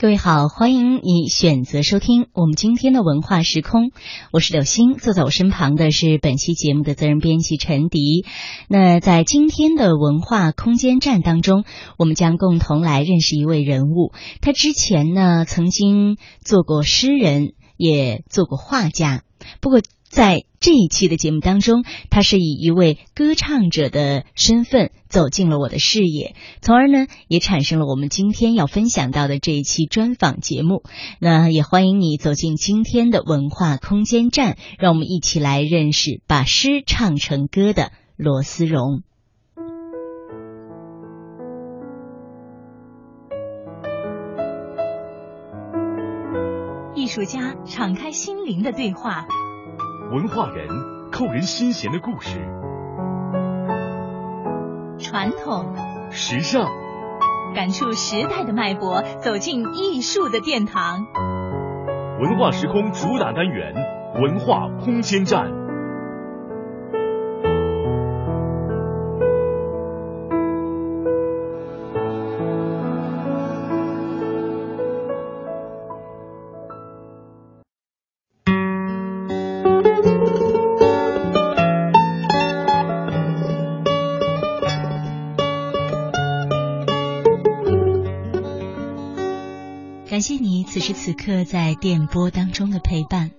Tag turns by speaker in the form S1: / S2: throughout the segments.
S1: 各位好，欢迎你选择收听我们今天的文化时空，我是柳星，坐在我身旁的是本期节目的责任编辑陈迪。那在今天的文化空间站当中，我们将共同来认识一位人物。他之前呢曾经做过诗人，也做过画家，不过。在这一期的节目当中，他是以一位歌唱者的身份走进了我的视野，从而呢也产生了我们今天要分享到的这一期专访节目。那也欢迎你走进今天的文化空间站，让我们一起来认识把诗唱成歌的罗思荣。
S2: 艺术家敞开心灵的对话。
S3: 文化人扣人心弦的故事，
S2: 传统、
S3: 时尚，
S2: 感触时代的脉搏，走进艺术的殿堂。
S3: 文化时空主打单元：文化空间站。
S1: 此刻，在电波当中的陪伴，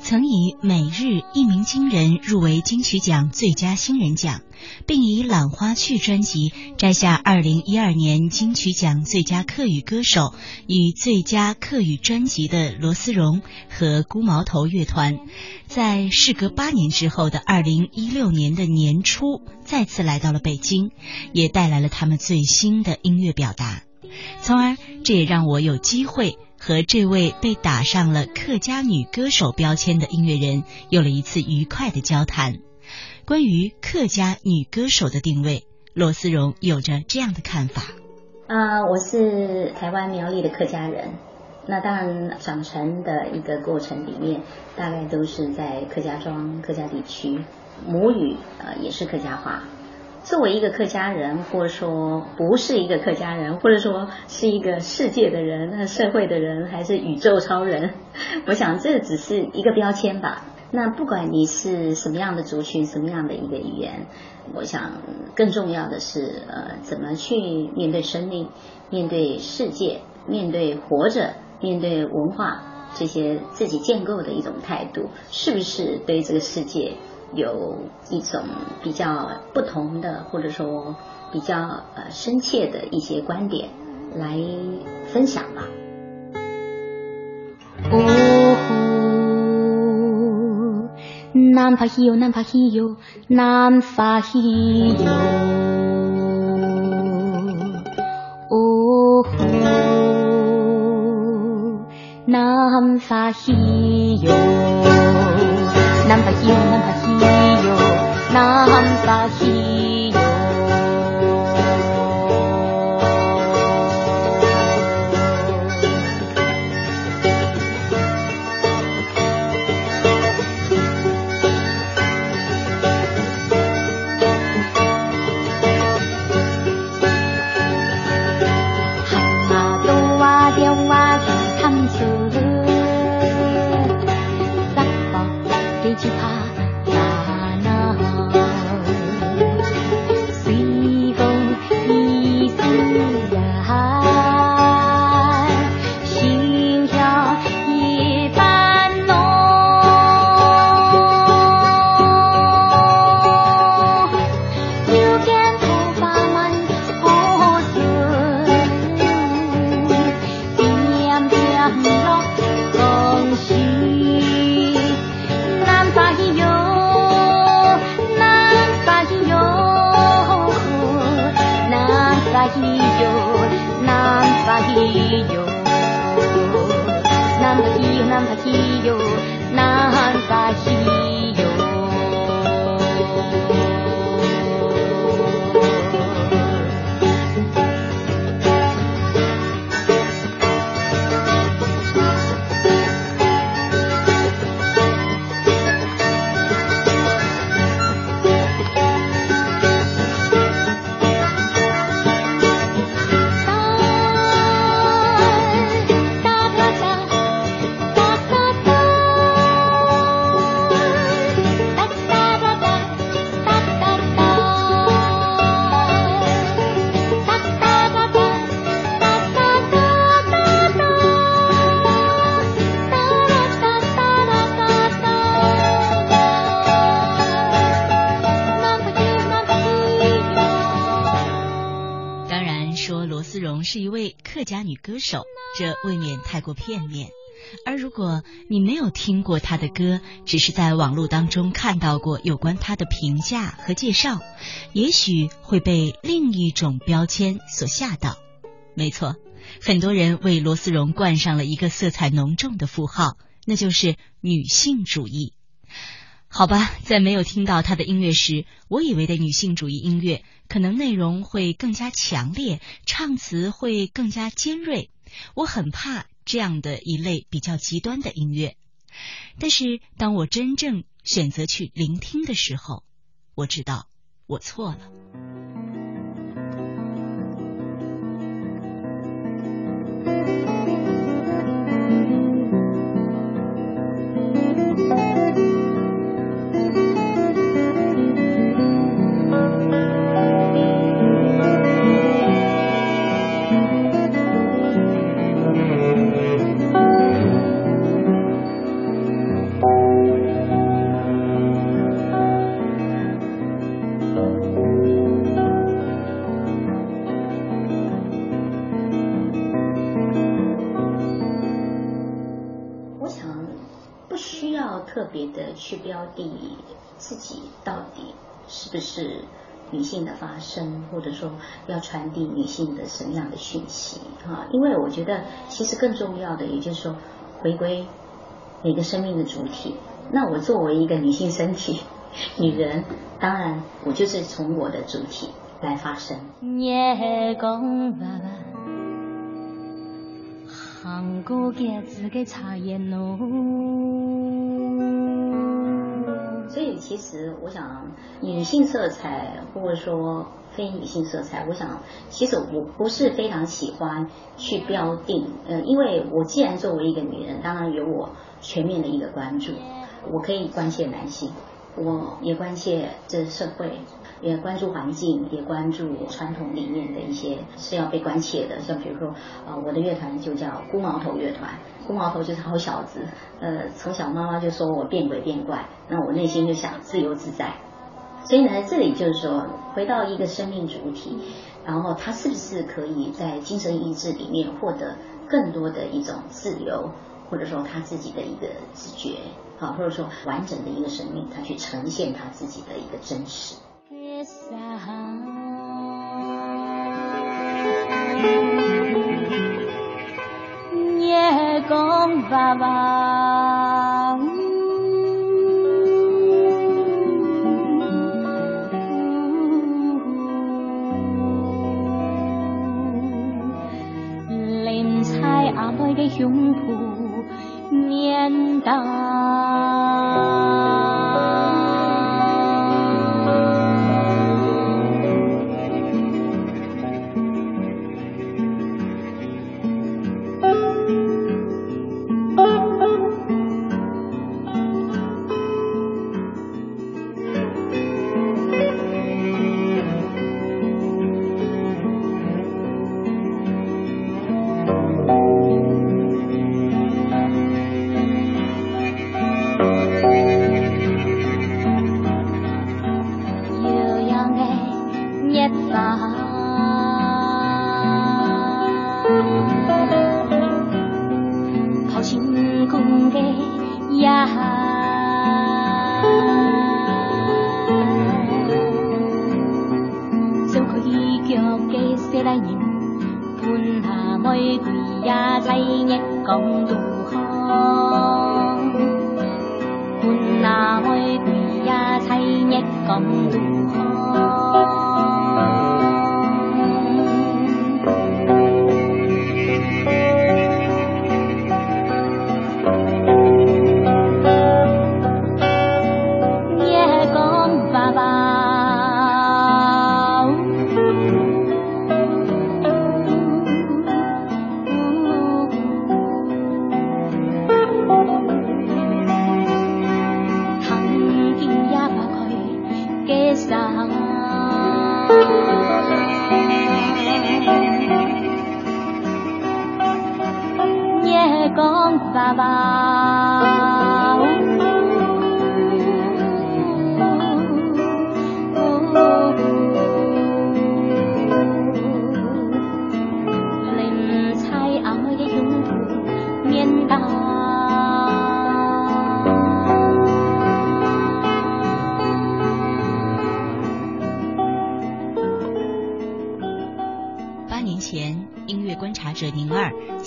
S1: 曾以《每日》一鸣惊人入围金曲奖最佳新人奖，并以《兰花趣》专辑摘下二零一二年金曲奖最佳客语歌手与最佳客语专辑的罗思荣和孤毛头乐团，在事隔八年之后的二零一六年的年初，再次来到了北京，也带来了他们最新的音乐表达，从而这也让我有机会。和这位被打上了客家女歌手标签的音乐人有了一次愉快的交谈。关于客家女歌手的定位，罗思荣有着这样的看法。
S4: 啊，我是台湾苗栗的客家人。那当然，长成的一个过程里面，大概都是在客家庄、客家地区，母语呃也是客家话。作为一个客家人，或者说不是一个客家人，或者说是一个世界的人、那社会的人，还是宇宙超人，我想这只是一个标签吧。那不管你是什么样的族群、什么样的一个语言，我想更重要的是，呃，怎么去面对生命、面对世界、面对活着、面对文化这些自己建构的一种态度，是不是对这个世界？有一种比较不同的，或者说比较呃深切的一些观点来分享吧。哦，南法西哟，南法西哟，南法西哟。哦，南法西哟，南法西哟，南法西。南法西。
S5: 客过片面。而如果你没有听过他的歌，只是在网络当中看到过有关他的评价和介绍，也许会被另一种标签所吓到。没错，很多人为罗思荣冠上了一个色彩浓重的符号，那就是女性主义。好吧，在没有听到他的音乐时，我以为的女性主义音乐可能内容会更加强烈，唱词会更加尖锐。我很怕。这样的一类比较极端的音乐，但是当我真正选择去聆听的时候，我知道我错了。去标的自己到底是不是女性的发声，或者说要传递女性的什么样的讯息啊？因为我觉得其实更重要的，也就是说回归每个生命的主体。那我作为一个女性身体，女人，当然我就是从我的主体来发声。所以，其实我想，女性色彩或者说非女性色彩，我想，其实我不是非常喜欢去标定，呃，因为我既然作为一个女人，当然有我全面的一个关注，我可以关切男性，我也关切这社会。也关注环境，也关注传统里面的一些是要被关切的，像比如说，呃，我的乐团就叫孤毛头乐团，孤毛头就是好小子，呃，从小妈妈就说我变鬼变怪，那我内心就想自由自在，所以呢，这里就是说回到一个生命主体，然后他是不是可以在精神意志里面获得更多的一种自由，或者说他自己的一个自觉，好，或者说完整的一个生命，他去呈现他自己的一个真实。
S4: 夜光爸爸，林彩阿妹的胸脯面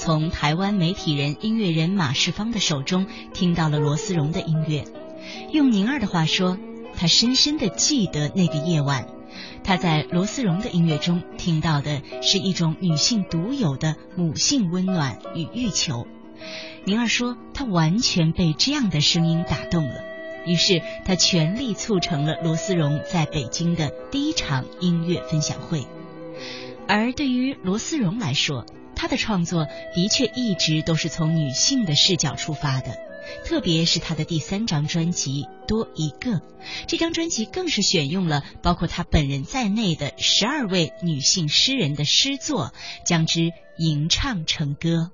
S4: 从
S1: 台湾媒体人、音乐人马世芳的手中听到了罗思荣的音乐。用宁儿的话说，他深深的记得那个夜晚。他在罗思荣的音乐中听到的是一种女性独有的母性温暖与欲求。宁儿说，她完全被这样的声音打动了，于是她全力促成了罗思荣在北京的第一场音乐分享会。而对于罗思荣来说，他的创作的确一直都是从女性的视角出发的。特别是他的第三张专辑《多一个》，这张专辑更是选用了包括他本人在内的十二位女性诗人的诗作，将之吟唱成歌。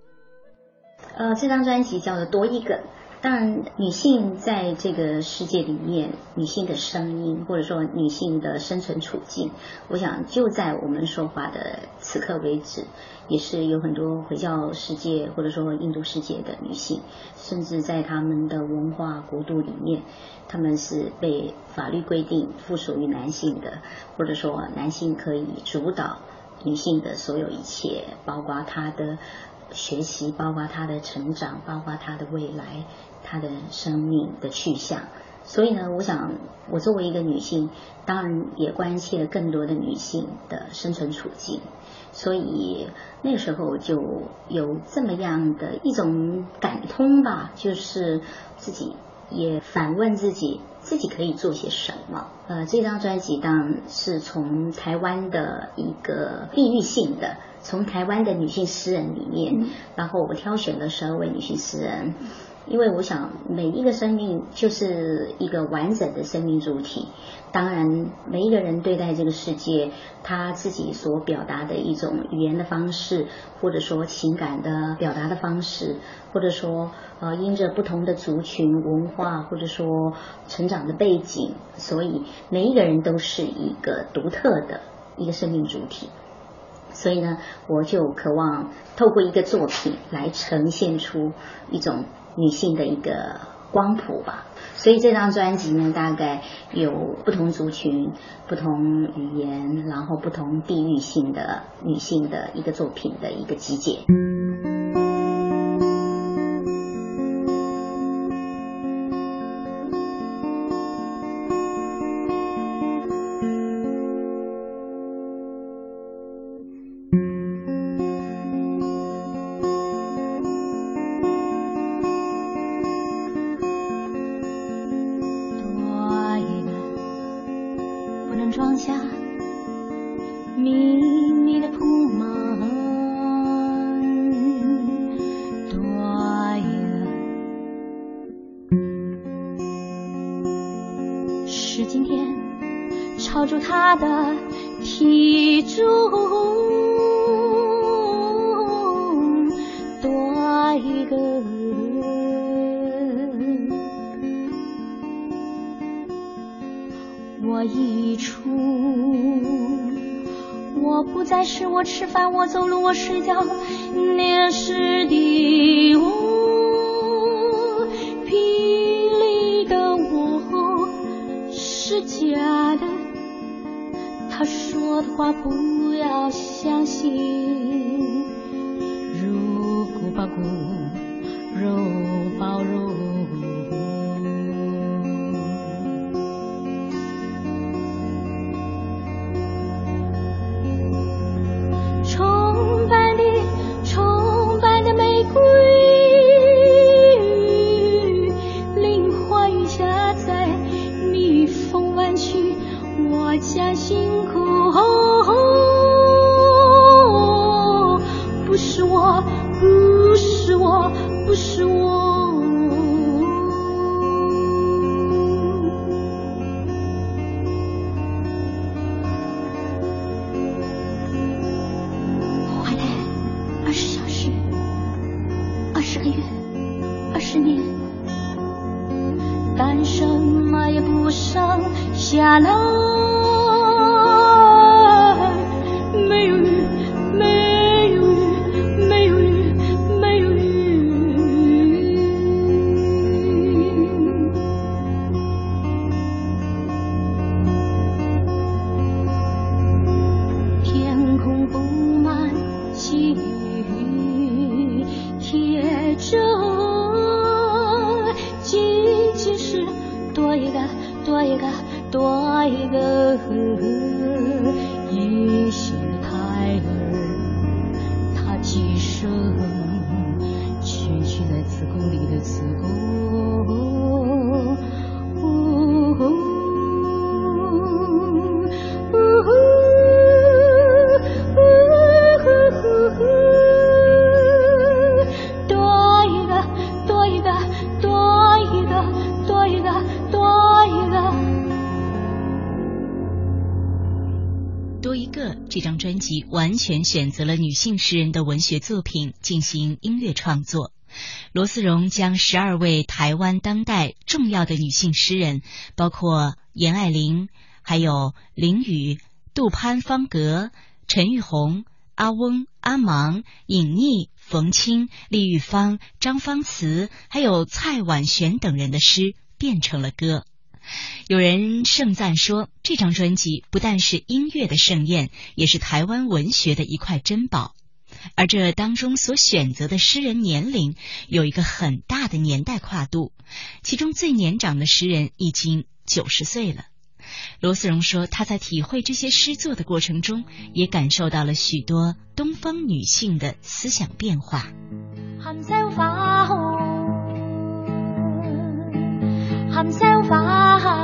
S5: 呃，这张专辑叫做《多一个》。当然，女性在这个世界里面，女性的声音或者说女性的生存处境，我想就在我们说话的此刻为止，也是有很多回教世界或者说印度世界的女性，甚至在他们的文化国度里面，他们是被法律规定附属于男性的，或者说男性可以主导女性的所有一切，包括她的学习，包括她的成长，包括她的未来。她的生命的去向，所以呢，我想我作为一个女性，当然也关切更多的女性的生存处境，所以那时候就有这么样的一种感通吧，就是自己也反问自己，自己可以做些什么。呃，这张专辑当然是从台湾的一个地域性的，从台湾的女性诗人里面，然后我挑选了十二位女性诗人。因为我想，每一个生命就是一个完整的生命主体。当然，每一个人对待这个世界，他自己所表达的一种语言的方式，或者说情感的表达的方式，或者说呃，因着不同的族群文化，或者说成长的背景，所以每一个人都是一个独特的一个生命主体。所以呢，我就渴望透过一个作品来呈现出一种。女性的一个光谱吧，所以这张专辑呢，大概有不同族群、不同语言，然后不同地域性的女性的一个作品的一个集结。
S1: 是今
S4: 天超出他的体重多一个我一出我不再是我吃饭我走路我睡觉那时的我假的。他说的话不要相信。如骨包骨肉包肉 shallow
S1: 完全选择了女性诗人的文学作品进行音乐创作。罗思荣将十二位台湾当代重要的女性诗人，包括严爱玲、还有林语、杜潘方格、陈玉红、阿翁、阿芒、尹妮、冯清、李玉芳、张芳慈，还有蔡婉璇等人的诗变成了歌。有人盛赞说，这张专辑不但是音乐的盛宴，也是台湾文学的一块珍宝。而这当中所选择的诗人年龄有一个很大的年代跨度，其中最年长的诗人已经九十岁了。罗思荣说，他在体会这些诗作的过程中，也感受到了许多东方女性的思想变化。含笑花
S5: 含笑花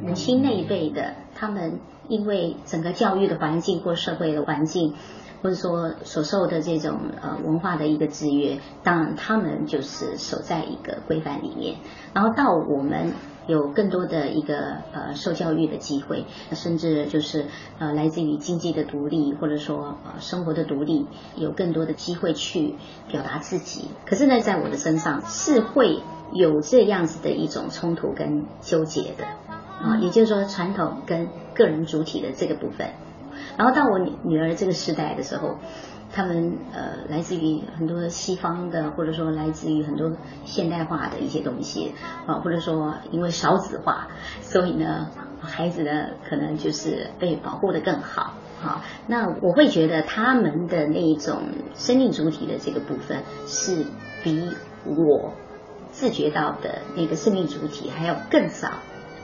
S5: 母亲那一辈的，他们。因为整个教育的环境或社会的环境，或者说所受的这种呃文化的一个制约，当然他们就是守在一个规范里面。然后到我们有更多的一个呃受教育的机会，甚至就是呃来自于经济的独立，或者说呃生活的独立，有更多的机会去表达自己。可是呢，在我的身上是会有这样子的一种冲突跟纠结的。啊，也就是说传统跟个人主体的这个部分，然后到我女女儿这个时代的时候，他们呃来自于很多西方的，或者说来自于很多现代化的一些东西啊，或者说因为少子化，所以呢孩子呢可能就是被保护的更好啊。那我会觉得他们的那一种生命主体的这个部分是比我自觉到的那个生命主体还要更少。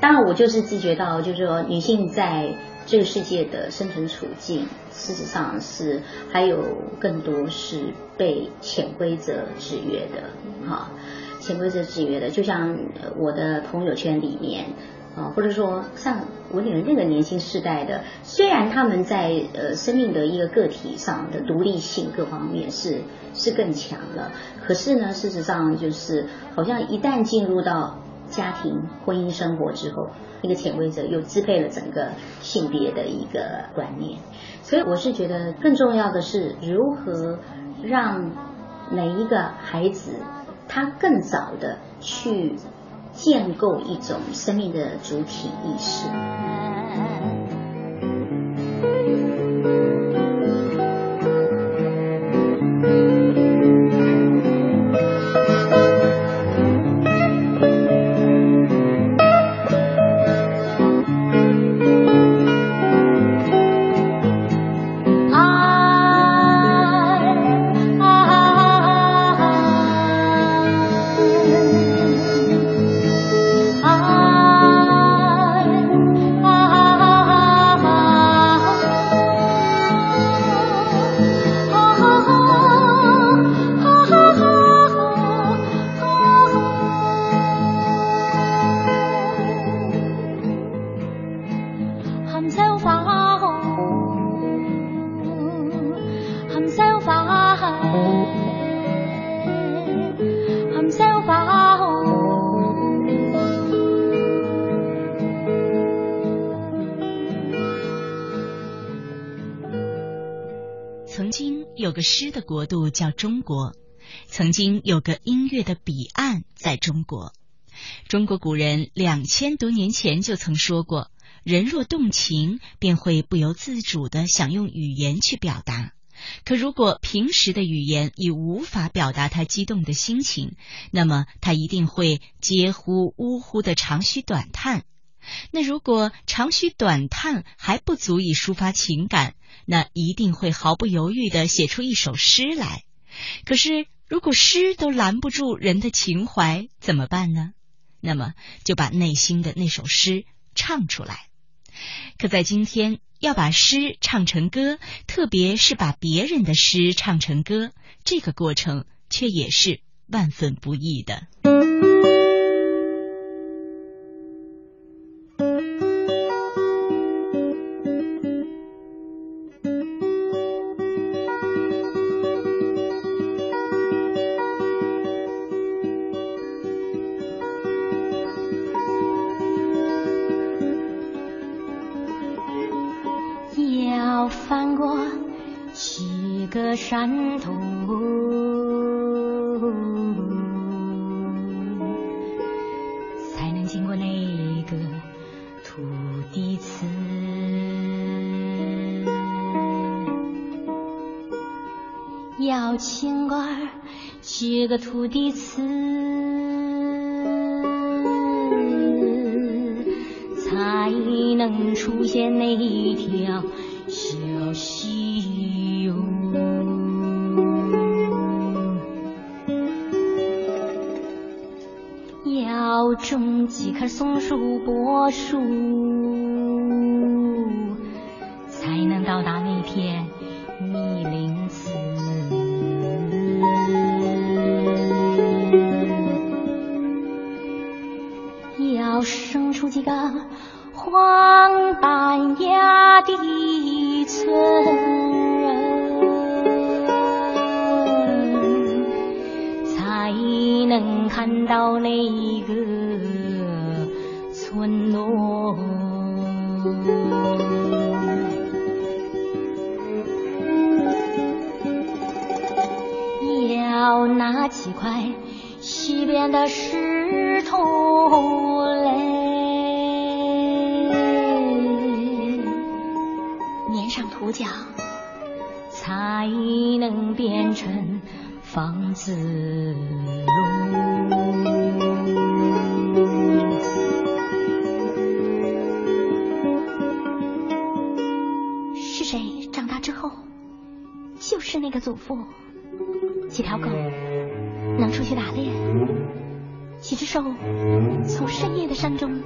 S5: 当然，我就是自觉到，就是说，女性在这个世界的生存处境，事实上是还有更多是被潜规则制约的，哈，潜规则制约的。就像我的朋友圈里面，啊，或者说像我女儿那个年轻世代的，虽然他们在呃生命的一个个体上的独立性各方面是是更强了，可是呢，事实上就是好像一旦进入到家庭婚姻生活之后，那个潜规则又支配了整个性别的一个观念，所以我是觉得更重要的是如何让每一个孩子他更早的去建构一种生命的主体意识。
S1: 有个诗的国度叫中国，曾经有个音乐的彼岸在中国。中国古人两千多年前就曾说过：“人若动情，便会不由自主的想用语言去表达。可如果平时的语言已无法表达他激动的心情，那么他一定会嗟呼呜呼的长吁短叹。那如果长吁短叹还不足以抒发情感，那一定会毫不犹豫的写出一首诗来。可是，如果诗都拦不住人的情怀，怎么办呢？那么就把内心的那首诗唱出来。可在今天，要把诗唱成歌，特别是把别人的诗唱成歌，这个过程却也是万分不易的。
S4: 看透才能经过那个土地词要清官接个土地词才能出现那一条小溪哟松树柏树是路。是谁长大之后，就是那个祖父？几条狗能出去打猎？几只兽从深夜的山中？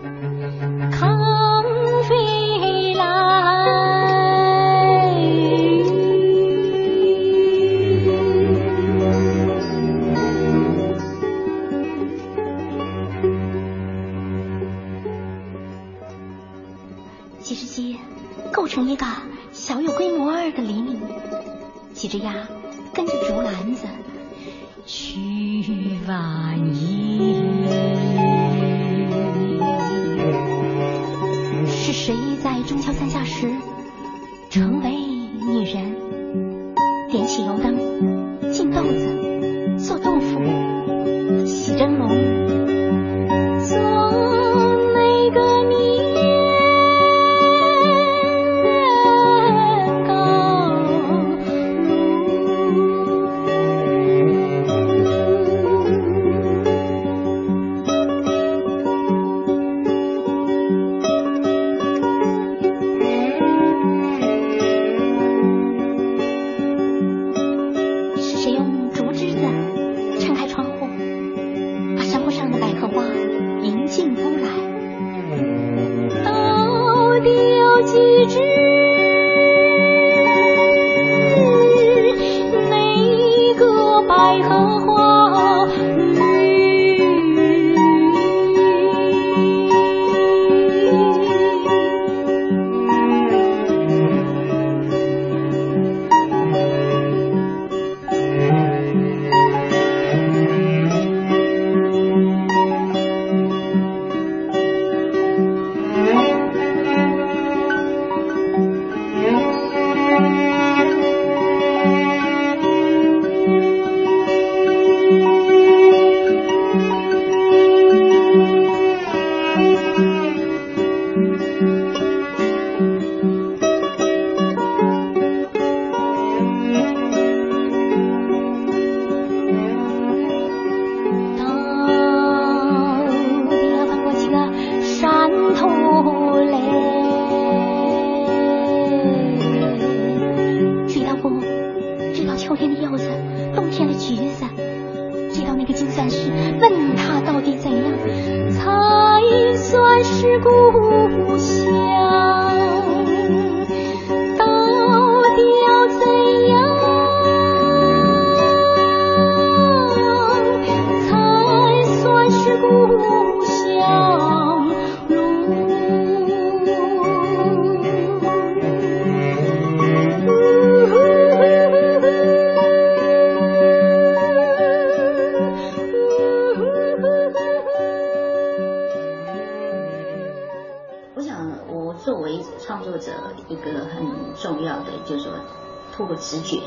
S5: 透过直觉。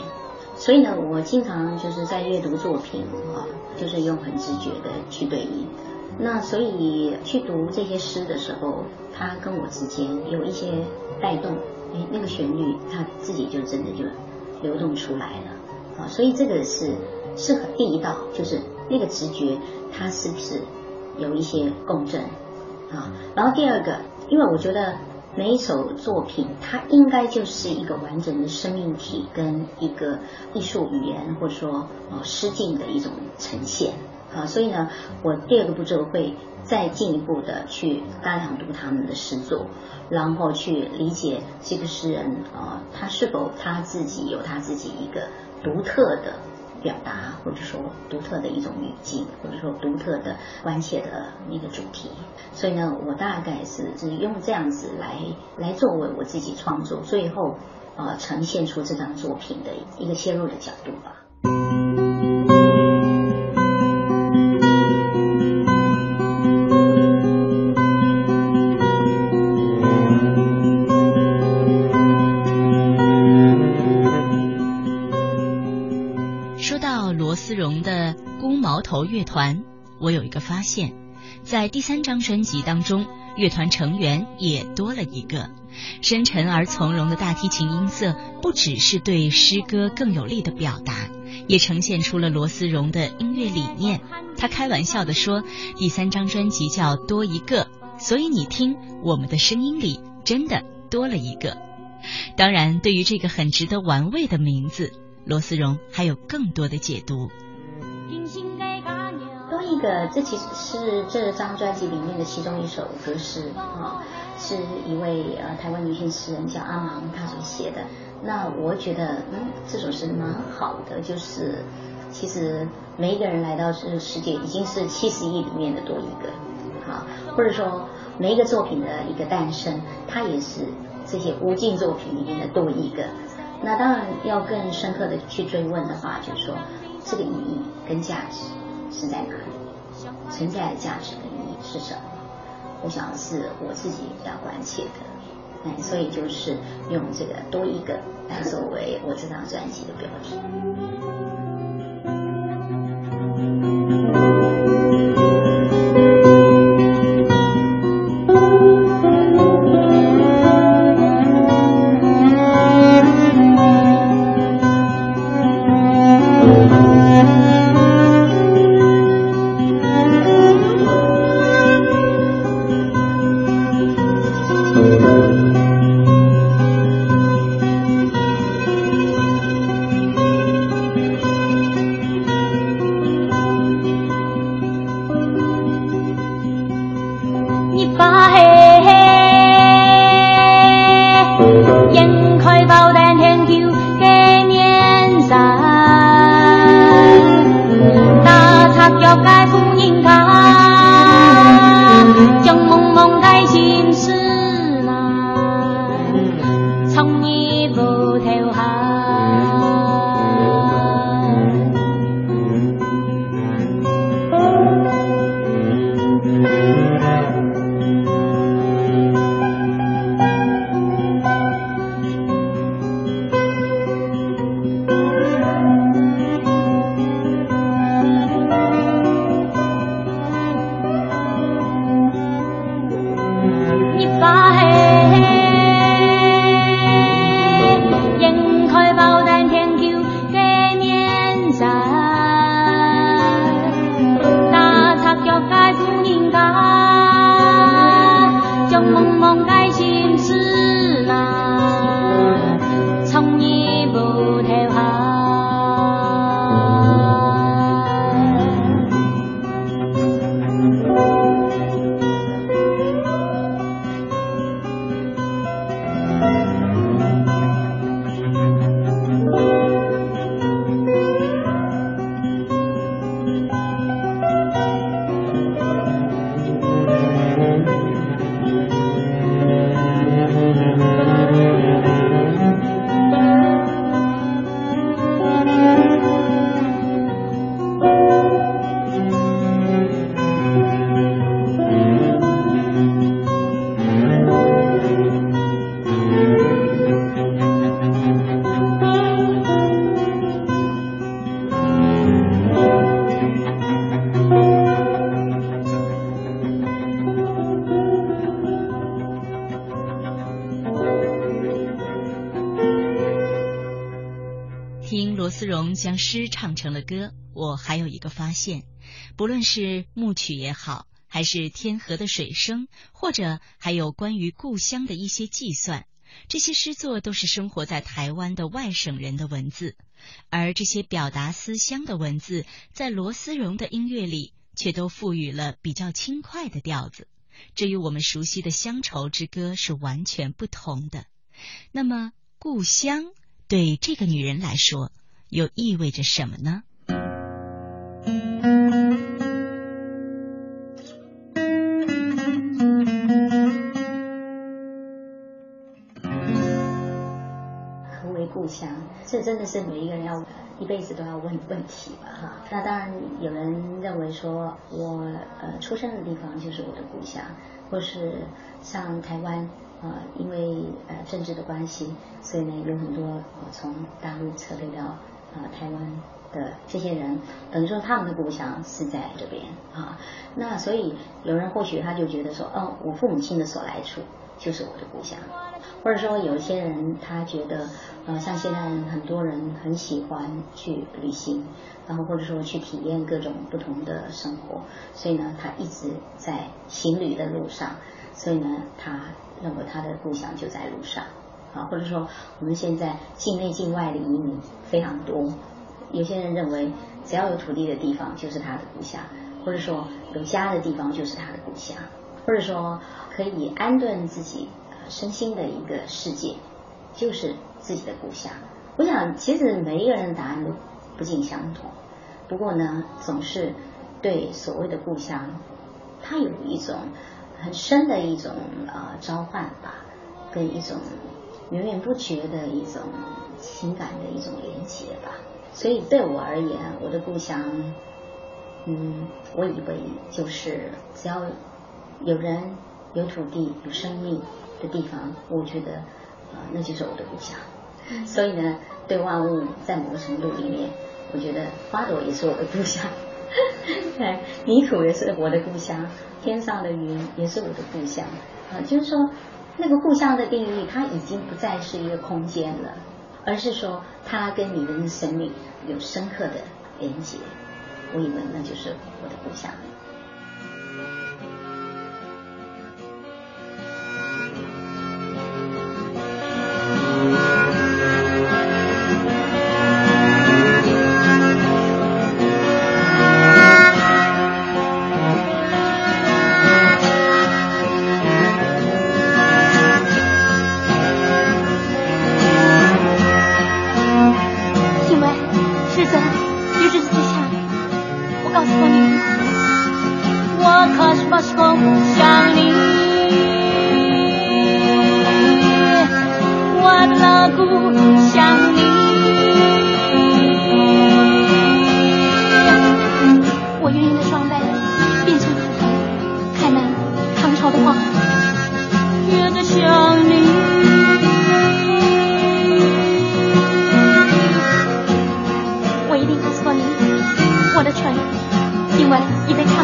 S5: 所以呢，我经常就是在阅读作品啊，就是用很直觉的去对应。那所以去读这些诗的时候，它跟我之间有一些带动，哎，那个旋律它自己就真的就流动出来了啊。所以这个是适合第一道，就是那个直觉它是不是有一些共振啊？然后第二个，因为我觉得每一首作品，它应该就是一个完整的生命体，跟一个艺术语言或者说呃诗境的一种呈现啊。所以呢，我第二个步骤会再进一步的去大量读他们的诗作，然后去理解这个诗人啊，他是否他自己有他自己一个独特的。表达，或者说独特的一种语境，或者说独特的关切的那个主题，所以呢，我大概是只用这样子来来作为我自己创作最后呃呈现出这张作品的一个切入的角度吧。
S1: 头乐团，我有一个发现，在第三张专辑当中，乐团成员也多了一个。深沉而从容的大提琴音色，不只是对诗歌更有力的表达，也呈现出了罗思荣的音乐理念。他开玩笑的说，第三张专辑叫多一个，所以你听我们的声音里真的多了一个。当然，对于这个很值得玩味的名字，罗思荣还有更多的解读。
S5: 一个，这其实是这张专辑里面的其中一首歌诗啊，是一位呃台湾女性诗人叫阿芒她所写的。那我觉得，嗯，这首诗蛮好的，就是其实每一个人来到这个世界，已经是七十亿里面的多一个，啊，或者说每一个作品的一个诞生，它也是这些无尽作品里面的多一个。那当然要更深刻的去追问的话，就是说这个意义跟价值是在哪里？存在的价值的意义是什么？我想是我自己比较关切的，哎，所以就是用这个多一个来作为我这张专辑的标题。
S1: 唱成了歌，我还有一个发现，不论是牧曲也好，还是天河的水声，或者还有关于故乡的一些计算，这些诗作都是生活在台湾的外省人的文字，而这些表达思乡的文字，在罗思荣的音乐里却都赋予了比较轻快的调子，这与我们熟悉的乡愁之歌是完全不同的。那么，故乡对这个女人来说，又意味着什么呢？
S5: 何为故乡？这真的是每一个人要一辈子都要问问题吧，哈。那当然，有人认为说我呃出生的地方就是我的故乡，或是像台湾。呃，因为呃政治的关系，所以呢有很多呃从大陆撤退到呃台湾的这些人，等于说他们的故乡是在这边啊。那所以有人或许他就觉得说，哦，我父母亲的所来处就是我的故乡，或者说有一些人他觉得，呃，像现在很多人很喜欢去旅行，然后或者说去体验各种不同的生活，所以呢他一直在行旅的路上，所以呢他。认为他的故乡就在路上，啊，或者说我们现在境内境外的移民非常多，有些人认为只要有土地的地方就是他的故乡，或者说有家的地方就是他的故乡，或者说可以安顿自己身心的一个世界就是自己的故乡。我想其实每一个人的答案都不尽相同，不过呢，总是对所谓的故乡，它有一种。很深的一种呃召唤吧，跟一种源源不绝的一种情感的一种连接吧。所以对我而言，我的故乡，嗯，我以为就是只要有人、有土地、有生命的地方，我觉得呃那就是我的故乡。所以呢，对万物在某个程度里面，我觉得花朵也是我的故乡，对，泥土也是我的故乡。天上的云也是我的故乡啊，就是说，那个故乡的定义，它已经不再是一个空间了，而是说它跟你的生命有深刻的连接。我以为那就是我的故乡。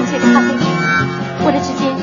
S1: 谢你，我的时间。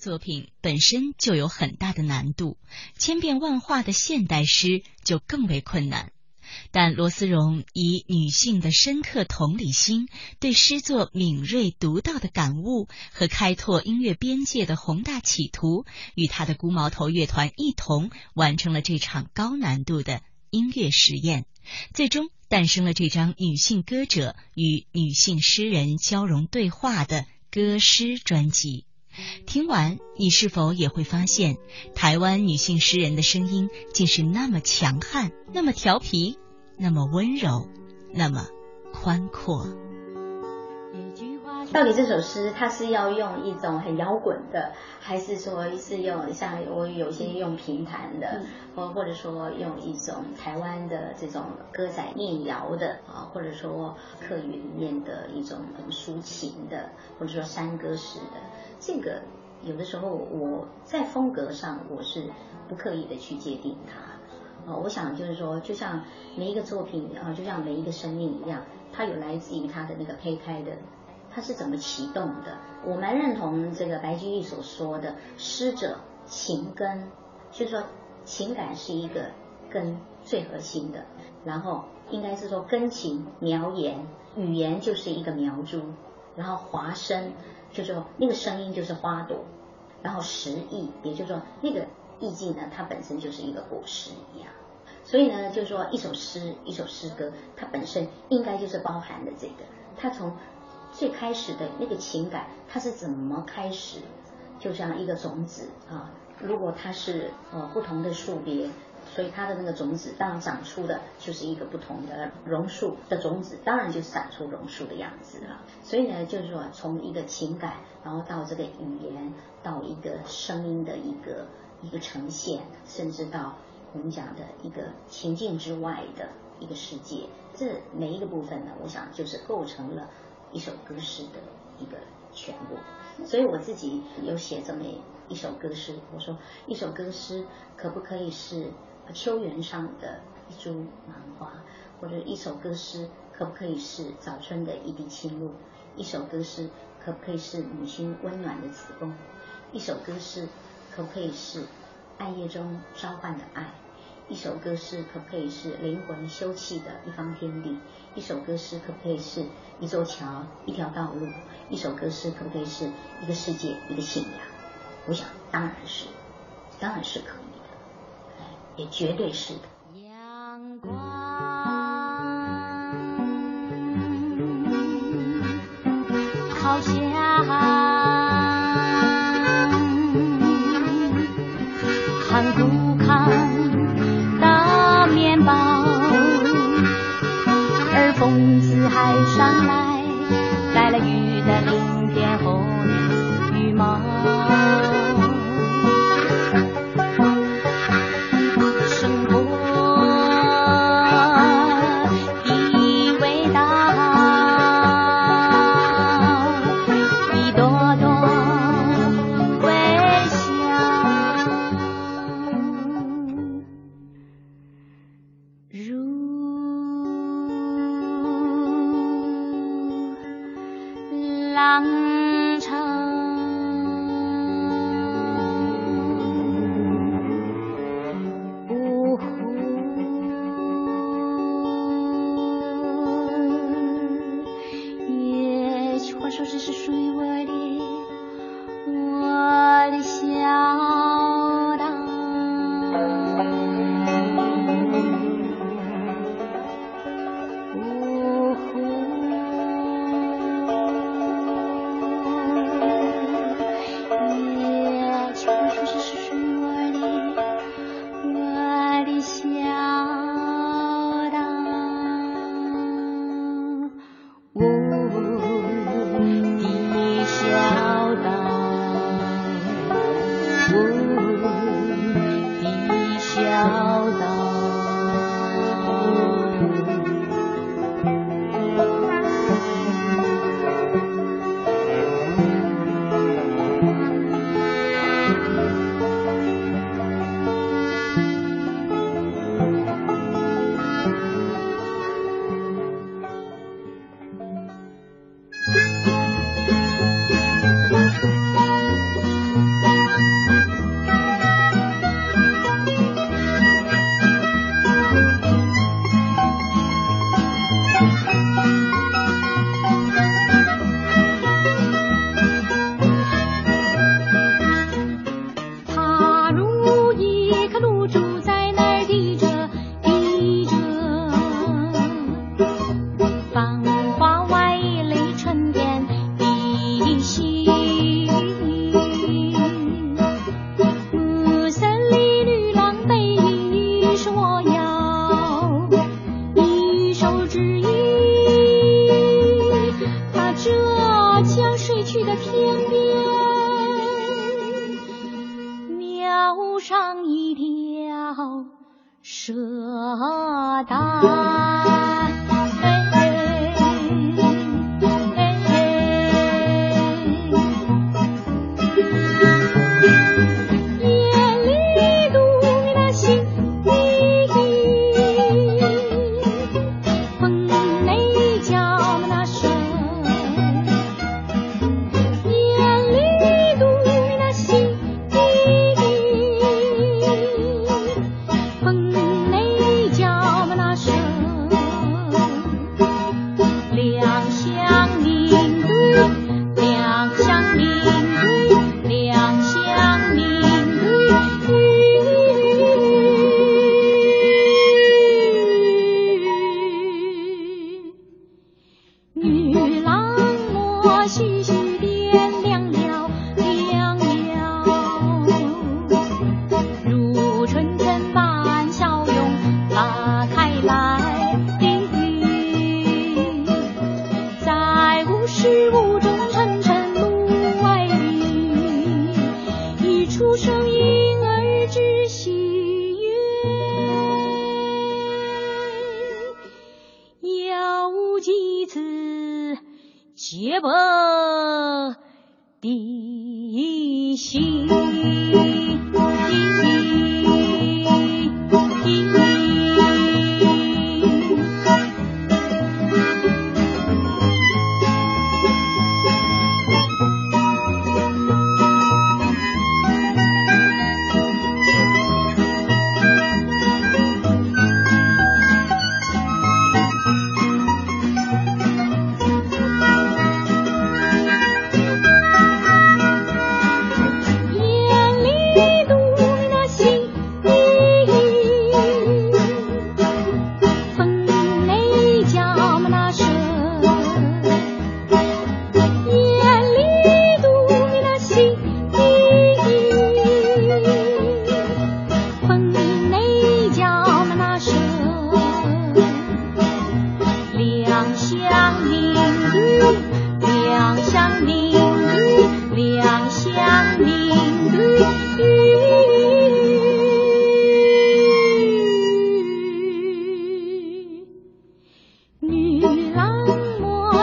S1: 作品本身就有很大的难度，千变万化的现代诗就更为困难。但罗思荣以女性的深刻同理心、对诗作敏锐独到的感悟和开拓音乐边界的宏大企图，与他的孤毛头乐团一同完成了这场高难度的音乐实验，最终诞生了这张女性歌者与女性诗人交融对话的歌诗专辑。听完，你是否也会发现，台湾女性诗人的声音竟是那么强悍，那么调皮，那么温柔，那么宽阔？
S5: 到底这首诗它是要用一种很摇滚的，还是说是用像我有些用平弹的，或或者说用一种台湾的这种歌仔念谣的啊，或者说客语里面的一种很抒情的，或者说山歌式的？这个有的时候我在风格上我是不刻意的去界定它，啊，我想就是说，就像每一个作品啊，就像每一个生命一样，它有来自于它的那个胚胎的，它是怎么启动的？我蛮认同这个白居易所说的“诗者情根”，就是说情感是一个根最核心的，然后应该是说根情苗言，语言就是一个苗株，然后华生。就是说，那个声音就是花朵，然后实意，也就是说，那个意境呢，它本身就是一个果实一样。所以呢，就是说，一首诗，一首诗歌，它本身应该就是包含的这个。它从最开始的那个情感，它是怎么开始？就像一个种子啊，如果它是呃不同的树别。所以它的那个种子，当然长出的就是一个不同的榕树的种子，当然就是长出榕树的样子了。所以呢，就是说从一个情感，然后到这个语言，到一个声音的一个一个呈现，甚至到我们讲的一个情境之外的一个世界，这每一个部分呢，我想就是构成了一首歌诗的一个全部。所以我自己有写这么一首歌诗，我说一首歌诗可不可以是？秋原上的一株芒花，或者一首歌诗，可不可以是早春的一滴清露？一首歌诗，可不可以是母亲温暖的子宫？一首歌诗，可不可以是暗夜中召唤的爱？一首歌诗，可不可以是灵魂休憩的一方天地？一首歌诗，可不可以是一座桥、一条道路？一首歌诗，可不可以是一个世界、一个信仰？我想，当然是，当然是可以。也绝对是的。阳光好像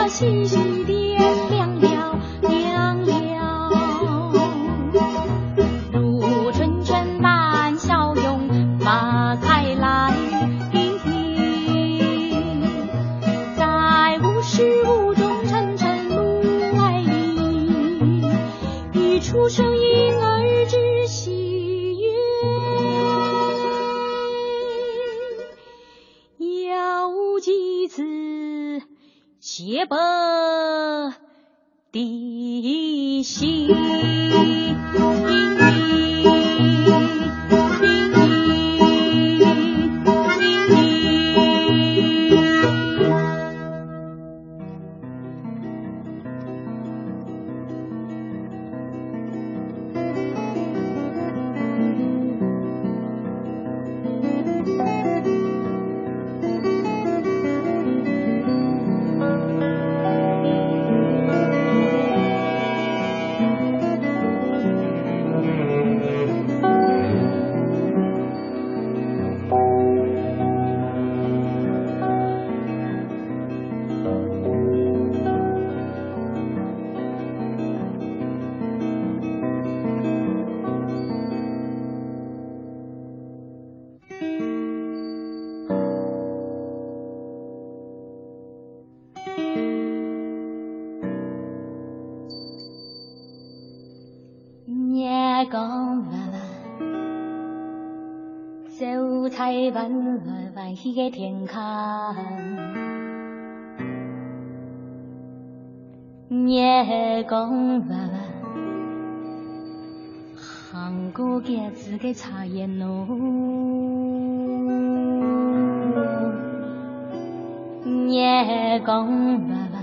S5: 心中的
S4: 那个天空，夜光娃娃，韩国孩子个茶颜咯，夜光娃娃，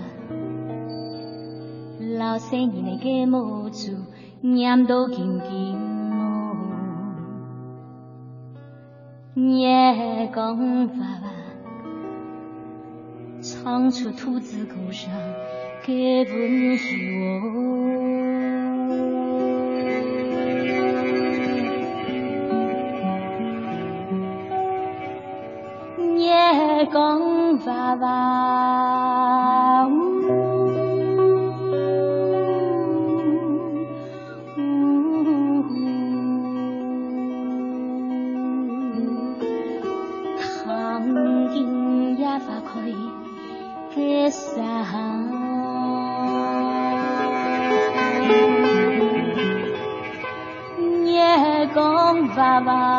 S4: 老生年那个母猪，念头紧紧哦夜光娃娃唱出土字故乡给温起哦夜光娃娃也讲爸爸。